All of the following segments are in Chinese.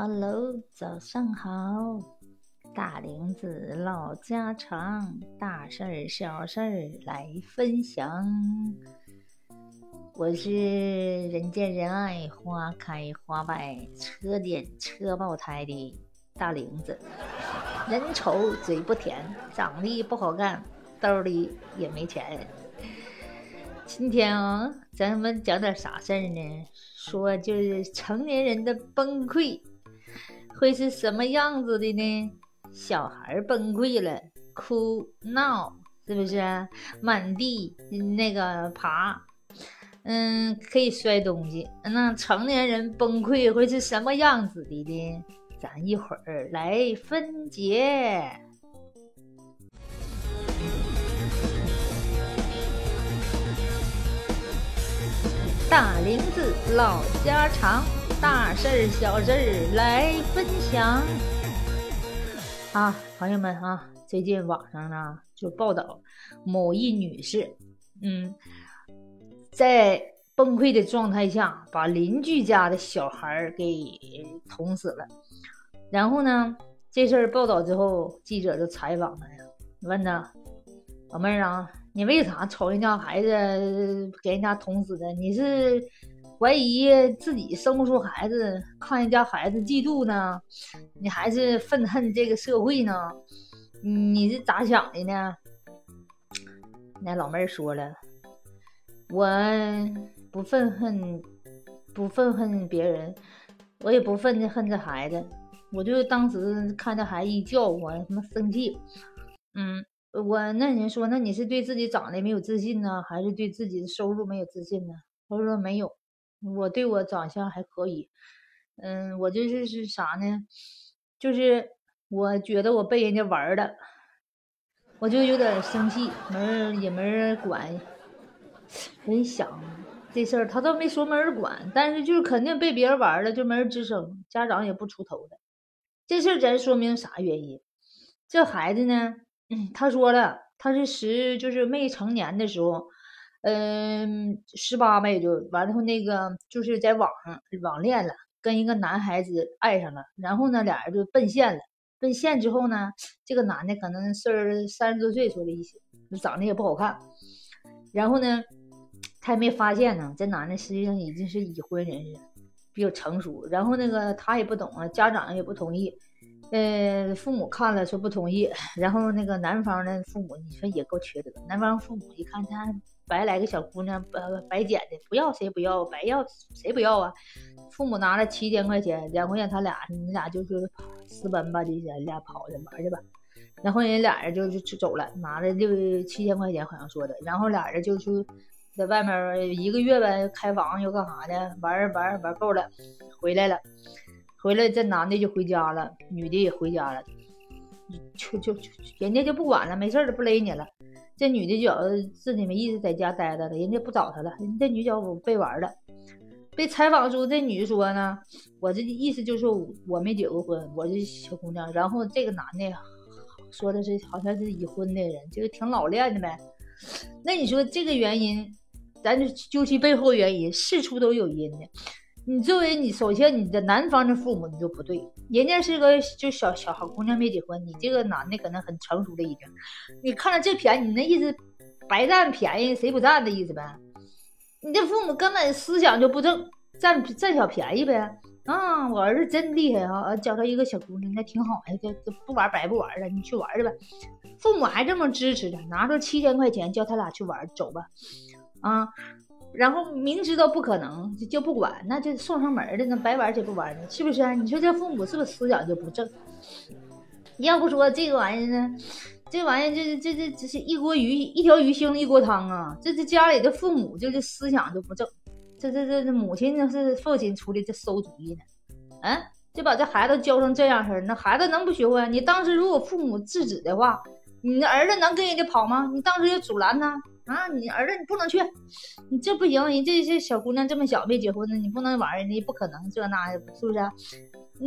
Hello，早上好，大玲子唠家常，大事儿小事儿来分享。我是人见人爱、花开花败、车点车爆胎的大玲子，人丑嘴不甜，长得不好看，兜里也没钱。今天啊，咱们讲点啥事儿呢？说就是成年人的崩溃。会是什么样子的呢？小孩崩溃了，哭闹，是不是？满地那个爬，嗯，可以摔东西。那成年人崩溃会是什么样子的呢？咱一会儿来分解。大林子唠家常。大事儿、小事儿来分享啊，朋友们啊，最近网上呢就报道某一女士，嗯，在崩溃的状态下把邻居家的小孩儿给捅死了。然后呢，这事儿报道之后，记者就采访她呀，问她：“老妹儿啊，你为啥瞅人家孩子给人家捅死的？你是？”怀疑自己生不出孩子，看人家孩子嫉妒呢？你还是愤恨这个社会呢？你是咋想的呢？那老妹儿说了，我不愤恨，不愤恨别人，我也不愤恨这孩子，我就当时看着孩子一叫我，他妈生气。嗯，我那人说，那你是对自己长得没有自信呢，还是对自己的收入没有自信呢？他说没有。我对我长相还可以，嗯，我就是是啥呢？就是我觉得我被人家玩了，我就有点生气，没人也没人管。人想这事儿，他倒没说没人管，但是就是肯定被别人玩了，就没人吱声，家长也不出头的。这事儿咱说明啥原因？这孩子呢，他说了，他是十，就是未成年的时候。嗯，十八吧也就完了后，那个就是在网上网恋了，跟一个男孩子爱上了，然后呢，俩人就奔现了。奔现之后呢，这个男的可能是三十多岁，说的意思，长得也不好看。然后呢，他也没发现呢，这男的实际上已经是已婚人士，比较成熟。然后那个他也不懂啊，家长也不同意。呃，父母看了说不同意，然后那个男方的父母，你说也够缺德。男方父母一看他。白来个小姑娘，白白捡的，不要谁不要，白要谁不要啊？父母拿了七千块钱，两块钱他俩，你俩就是私奔吧，这些俩跑去玩去吧。然后人俩人就就走了，拿了六七千块钱，好像说的。然后俩人就去在外面一个月呗，开房又干啥的，玩玩玩够了，回来了。回来这男的就回家了，女的也回家了，就就就人家就不管了，没事了，不勒你了。这女的觉得自己没意思，在家待着了，人家不找她了。人这女角被玩了，被采访时候，这女的说呢：“我这意思就是我没结过婚，我这小姑娘。”然后这个男的说的是好像是已婚的人，就是挺老练的呗。那你说这个原因，咱就究其背后原因，事出都有因的。你作为你，首先你的男方的父母你就不对，人家是个就小小好姑娘没结婚，你这个男的可能很成熟了已经，你看了这便宜，你那意思白占便宜谁不占的意思呗？你这父母根本思想就不正，占占小便宜呗？啊，我儿子真厉害啊，教他一个小姑娘，那挺好呀，这这不玩白不玩了，你去玩去吧。父母还这么支持他，拿出七千块钱叫他俩去玩，走吧，啊。然后明知道不可能就就不管，那就送上门的，那白玩谁不玩呢？是不是？你说这父母是不是思想就不正？你要不说这个玩意儿呢，这玩意儿这这这这是一锅鱼，一条鱼腥了一锅汤啊！这这家里的父母就是思想就不正，这这这这母亲呢是父亲出的这馊主意呢？嗯，就把这孩子教成这样式儿，那孩子能不学会？你当时如果父母制止的话，你的儿子能跟人家跑吗？你当时就阻拦他。啊，你儿子你不能去，你这不行，人这这小姑娘这么小没结婚呢，你不能玩人家不可能这那的，是不是？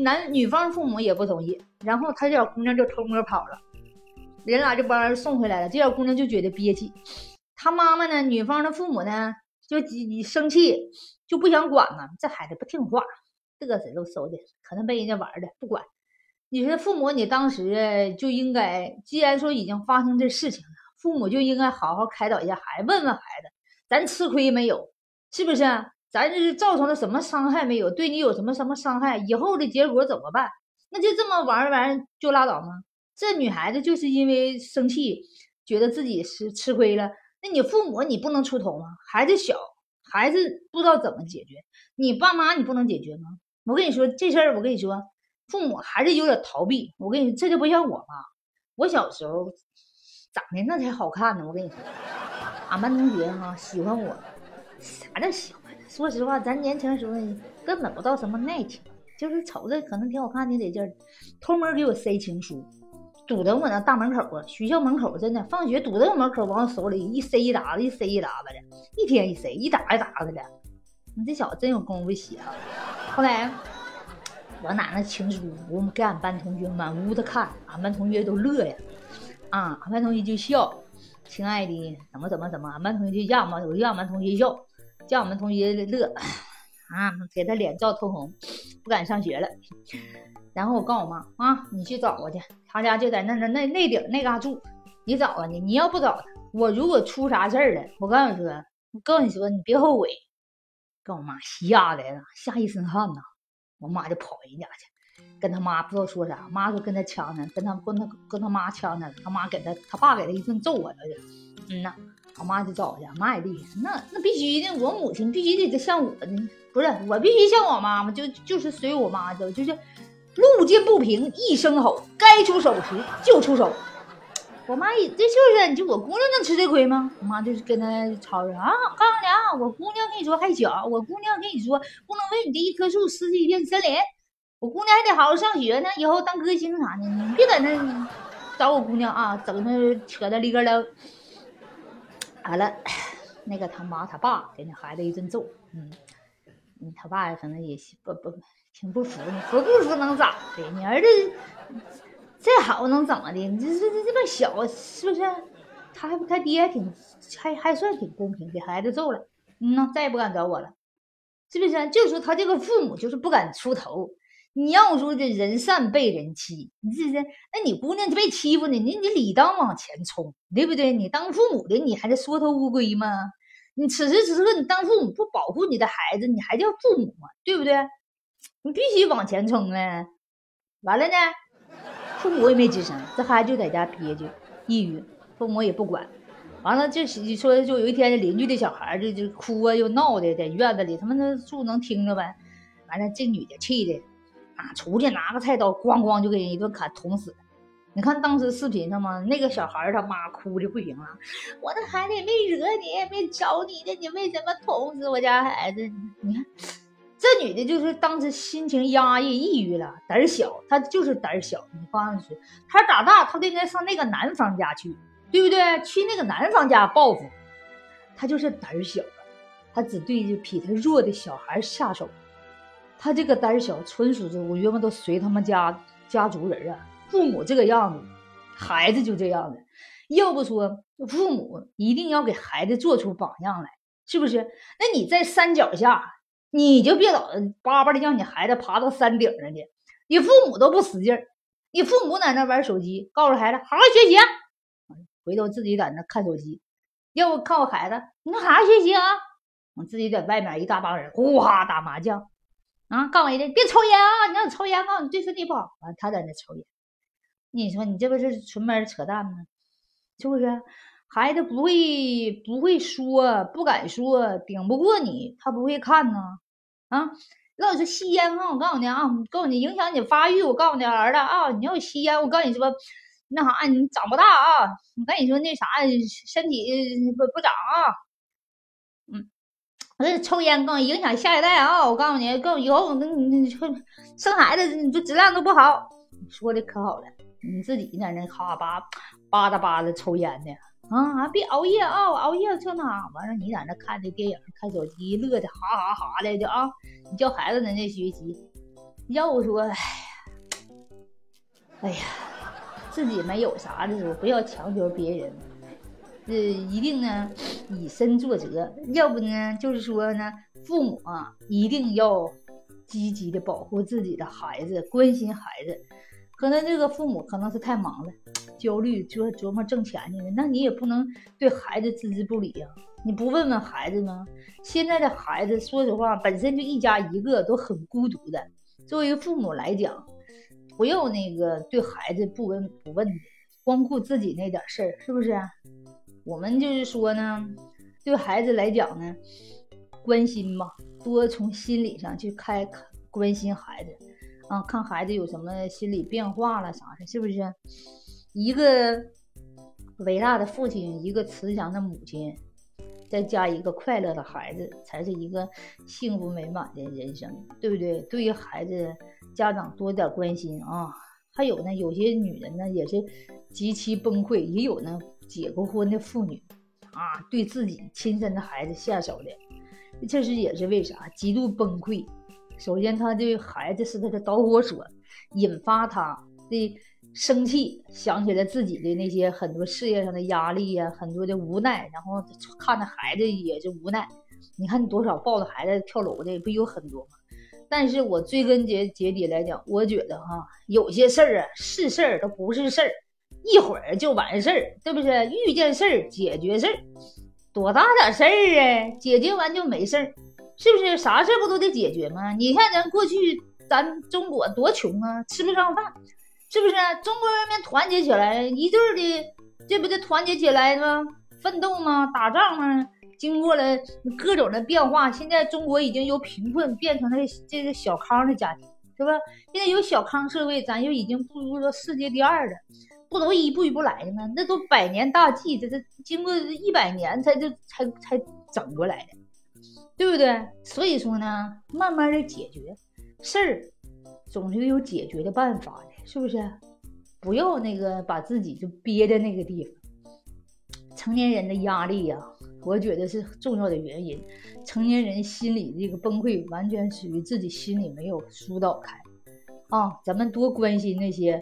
男女方父母也不同意，然后他这小姑娘就偷摸跑了，人俩就把人送回来了，这小姑娘就觉得憋气，她妈妈呢，女方的父母呢就你生气，就不想管了，这孩子不听话，嘚瑟都收的，可能被人家玩的，不管。你说父母，你当时就应该，既然说已经发生这事情了，父母就应该好好开导一下孩子，问问孩子，咱吃亏没有？是不是？咱这是造成了什么伤害没有？对你有什么什么伤害？以后的结果怎么办？那就这么玩儿玩就拉倒吗？这女孩子就是因为生气，觉得自己是吃亏了。那你父母你不能出头吗？孩子小，孩子不知道怎么解决，你爸妈你不能解决吗？我跟你说这事儿，我跟你说。父母还是有点逃避，我跟你，这就不像我嘛。我小时候长得那才好看呢。我跟你说，俺班同学哈喜欢我，啥叫喜欢？说实话，咱年轻时候根本不到什么耐情，就是瞅着可能挺好看的得劲儿，偷摸给我塞情书，堵在我那大门口啊，学校门口真的，放学堵在我门口，往我手里一塞一沓子，一塞一沓子的，一天一塞一沓一沓子的。你这小子真有功夫写啊！后来。我拿那情书，我们给俺班同学满屋子看，俺班同学都乐呀，啊，俺班同学就笑，亲爱的，怎么怎么怎么，俺班同学就让嘛，我让俺班同学笑，叫俺们同学乐，啊，给他脸照通红，不敢上学了。然后我告诉我妈，啊，你去找我去，他家就在那那那那顶那嘎住，你找啊你，你要不找他，我如果出啥事儿了，我告诉你说，我告诉你说，你别后悔。跟我妈吓的，吓一身汗呐。我妈就跑人家去，跟他妈不知道说啥，妈说跟他呛呢，跟他跟他跟他妈呛呢，他妈给他他爸给他一顿揍啊，去。嗯呐，我妈就找去，妈也厉害，那那必须的，我母亲必须得像我的，不是我必须像我妈妈，就就是随我妈走，就是路见不平一声吼，该出手时就出手。我妈也这就是你就我姑娘能吃这亏吗？我妈就是跟他吵着啊，告诉你啊，我姑娘跟你说还小，我姑娘跟你说不能为你这一棵树失去一片森林，我姑娘还得好好上学呢，以后当歌星啥的，你别在那找我姑娘啊，整那扯那里个了。完了，那个他妈他爸给那孩子一顿揍，嗯，他爸可能也不不挺不服，你服不服能咋的？你儿子。再好能怎么的？你这这这这么小，是不是？他还不他爹挺还还算挺公平，给孩子揍了，嗯呢，再也不敢找我了，是不是？就说他这个父母就是不敢出头。你要说这人善被人欺，你这这，那你姑娘就被欺负呢，你你理当往前冲，对不对？你当父母的，你还得缩头乌龟吗？你此时此刻你当父母不保护你的孩子，你还叫父母吗？对不对？你必须往前冲啊！完了呢？父母也没吱声，这孩子就在家憋屈、抑郁，父母也不管。完了，就说就有一天，邻居的小孩就就哭啊又闹的，在院子里，他们那住能听着呗。完了，这女的气的啊，出去拿个菜刀，咣咣就给人一顿砍，捅死。你看当时视频上吗？那个小孩他妈哭的不行了，我的孩子也没惹你，也没找你的，你为什么捅死我家孩子？你看。这女的就是当时心情压抑、抑郁了，胆小，她就是胆小。你放心，她长大，她都应该上那个男方家去，对不对？去那个男方家报复。她就是胆小了，她只对就比她弱的小孩下手。他这个胆小，纯属是我原本都随他们家家族人啊，父母这个样子，孩子就这样的。要不说父母一定要给孩子做出榜样来，是不是？那你在山脚下。你就别老巴巴的让你孩子爬到山顶上去，你父母都不使劲儿，你父母在那玩手机，告诉孩子好好学习，回头自己在那看手机，要不告诉孩子你好好学习啊，我自己在外面一大帮人呼哈打麻将，啊，告诉人家别抽烟啊，你要抽烟，告诉你对身体不好，完他在那抽烟，你说你这不是纯门扯淡吗？是不是？孩子不会不会说，不敢说，顶不过你，他不会看呢。啊，要是吸烟啊，我告诉你啊，告诉你影响你发育。我告诉你儿子啊，你要吸烟，我告诉你说，那啥，你长不大啊。我跟你说那啥，身体不不长啊。我这抽烟更影响下一代啊。我告诉你，更以后你你生孩子，你这质量都不好。你说的可好了，你自己在那哈巴吧嗒吧嗒抽烟呢。啊，别熬夜啊！熬夜这那完了，你在那看那电影、看手机，乐的哈哈哈的就啊！你叫孩子在那学习，要我说，哎呀，哎呀，自己没有啥的时候，不要强求别人，呃一定呢以身作则。要不呢，就是说呢，父母啊，一定要积极的保护自己的孩子，关心孩子。可能这个父母可能是太忙了，焦虑，就琢磨挣钱去了。那你也不能对孩子置之不理呀。你不问问孩子吗？现在的孩子，说实话，本身就一家一个都很孤独的。作为父母来讲，不要那个对孩子不闻不问的，光顾自己那点事儿，是不是？我们就是说呢，对孩子来讲呢，关心嘛，多从心理上去开关心孩子。啊，看孩子有什么心理变化了啥的，是不是？一个伟大的父亲，一个慈祥的母亲，再加一个快乐的孩子，才是一个幸福美满的人生，对不对？对于孩子，家长多点关心啊。还有呢，有些女人呢也是极其崩溃，也有呢结过婚的妇女啊，对自己亲生的孩子下手的，这是也是为啥？极度崩溃。首先，他对孩子是他的导火索，引发他的生气，想起来自己的那些很多事业上的压力呀，很多的无奈，然后看着孩子也是无奈。你看，多少抱着孩子跳楼的不有很多吗？但是我追根结结底来讲，我觉得哈，有些事儿啊是事儿，都不是事儿，一会儿就完事儿，对不对？遇见事儿解决事儿，多大点事儿啊？解决完就没事儿。是不是啥事儿不都得解决吗？你看咱过去，咱中国多穷啊，吃不上饭，是不是？中国人民团结起来，一对儿的，这不就团结起来吗？奋斗吗？打仗吗？经过了各种的变化，现在中国已经由贫困变成了这个小康的家庭，是吧？现在有小康社会，咱就已经步入了世界第二了，不都一步一步来的吗？那都百年大计，这这经过一百年才就才才整过来的。对不对？所以说呢，慢慢的解决事儿，总是有解决的办法的，是不是？不要那个把自己就憋在那个地方。成年人的压力呀，我觉得是重要的原因。成年人心里这个崩溃，完全属于自己心里没有疏导开啊。咱们多关心那些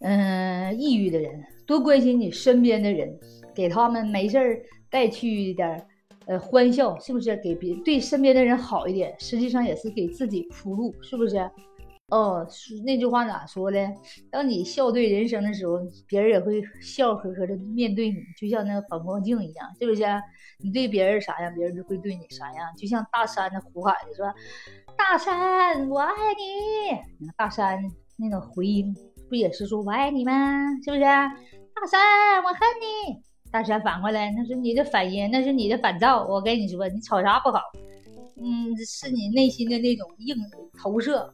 嗯抑郁的人，多关心你身边的人，给他们没事儿带去一点。呃，欢笑是不是给别对身边的人好一点？实际上也是给自己铺路，是不是？哦，那句话咋说的？当你笑对人生的时候，别人也会笑呵呵的面对你，就像那个反光镜一样，是不是？你对别人啥样，别人就会对你啥样。就像大山的呼喊说：“大山，我爱你。”大山那个回音，不也是说我爱你吗？是不是？大山，我恨你。大山反过来，那是你的反音，那是你的反照。我跟你说，你吵啥不好？嗯，是你内心的那种硬投射。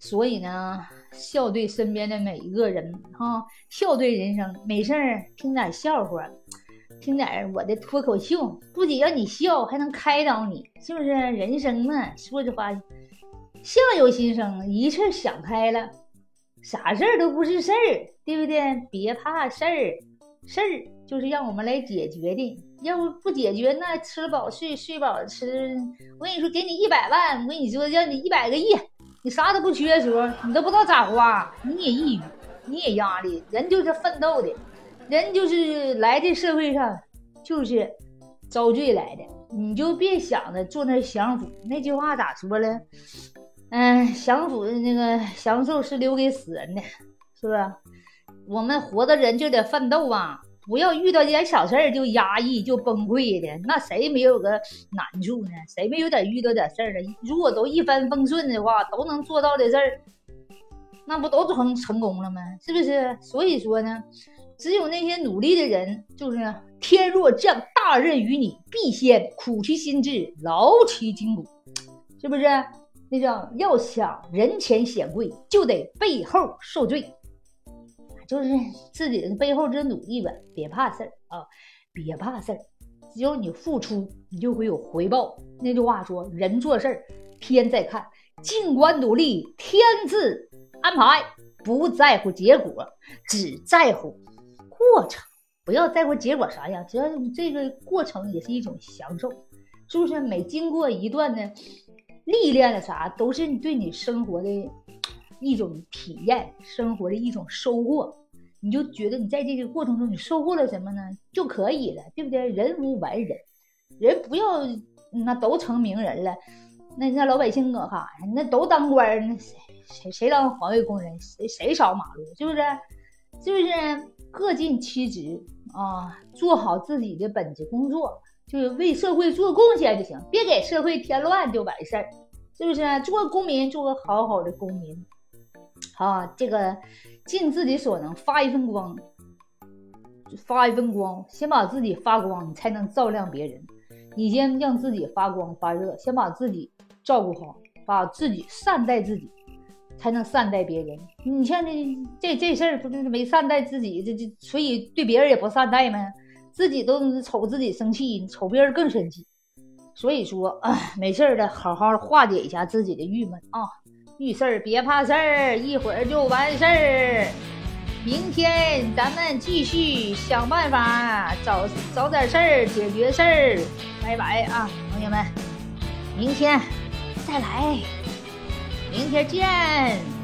所以呢，笑对身边的每一个人，哈，笑对人生。没事儿，听点笑话，听点我的脱口秀，不仅让你笑，还能开导你，是不是？人生嘛，说实话，相由心生，一切想开了，啥事儿都不是事儿，对不对？别怕事儿。事儿就是让我们来解决的，要不不解决，那吃饱睡，睡饱吃。我跟你说，给你一百万，我跟你说，让你一百个亿，你啥都不缺的时候，你都不知道咋花，你也抑郁，你也压力。人就是奋斗的，人就是来这社会上就是遭罪来的。你就别想着坐那享福。那句话咋说了？嗯，享福的那个享受是留给死人的，是不是？我们活的人就得奋斗啊！不要遇到一点小事儿就压抑、就崩溃的。那谁没有个难处呢？谁没有点遇到点事儿呢？如果都一帆风顺的话，都能做到的事儿，那不都成成功了吗？是不是？所以说呢，只有那些努力的人，就是天若降大任于你，必先苦其心志，劳其筋骨，是不是？那叫要想人前显贵，就得背后受罪。就是 自己的背后这努力吧，别怕事儿啊，别怕事儿，只要你付出，你就会有回报。那句话说，人做事儿天在看，尽管努力，天自安排。不在乎结果，只在乎过程。不要在乎结果啥样，只要这个过程也是一种享受，是不是？每经过一段呢历练了啥，都是你对你生活的。一种体验，生活的一种收获，你就觉得你在这个过程中你收获了什么呢？就可以了，对不对？人无完人，人不要那都成名人了，那那老百姓搁干啥呀？那都当官，那谁谁谁当环卫工人，谁谁扫马路，是不是？是不是？各尽其职啊，做好自己的本职工作，就是为社会做贡献就行，别给社会添乱就完事儿，是不是？做公民，做个好好的公民，啊，这个尽自己所能发一份光，发一份光，先把自己发光，你才能照亮别人。你先让自己发光发热，先把自己照顾好，把自己善待自己，才能善待别人。你像这这这事儿，不就是没善待自己，这这所以对别人也不善待吗？自己都瞅自己生气，瞅别人更生气。所以说，啊，没事的，好好化解一下自己的郁闷啊，遇事儿别怕事儿，一会儿就完事儿。明天咱们继续想办法，找找点事儿解决事儿。拜拜啊，朋友们，明天再来，明天见。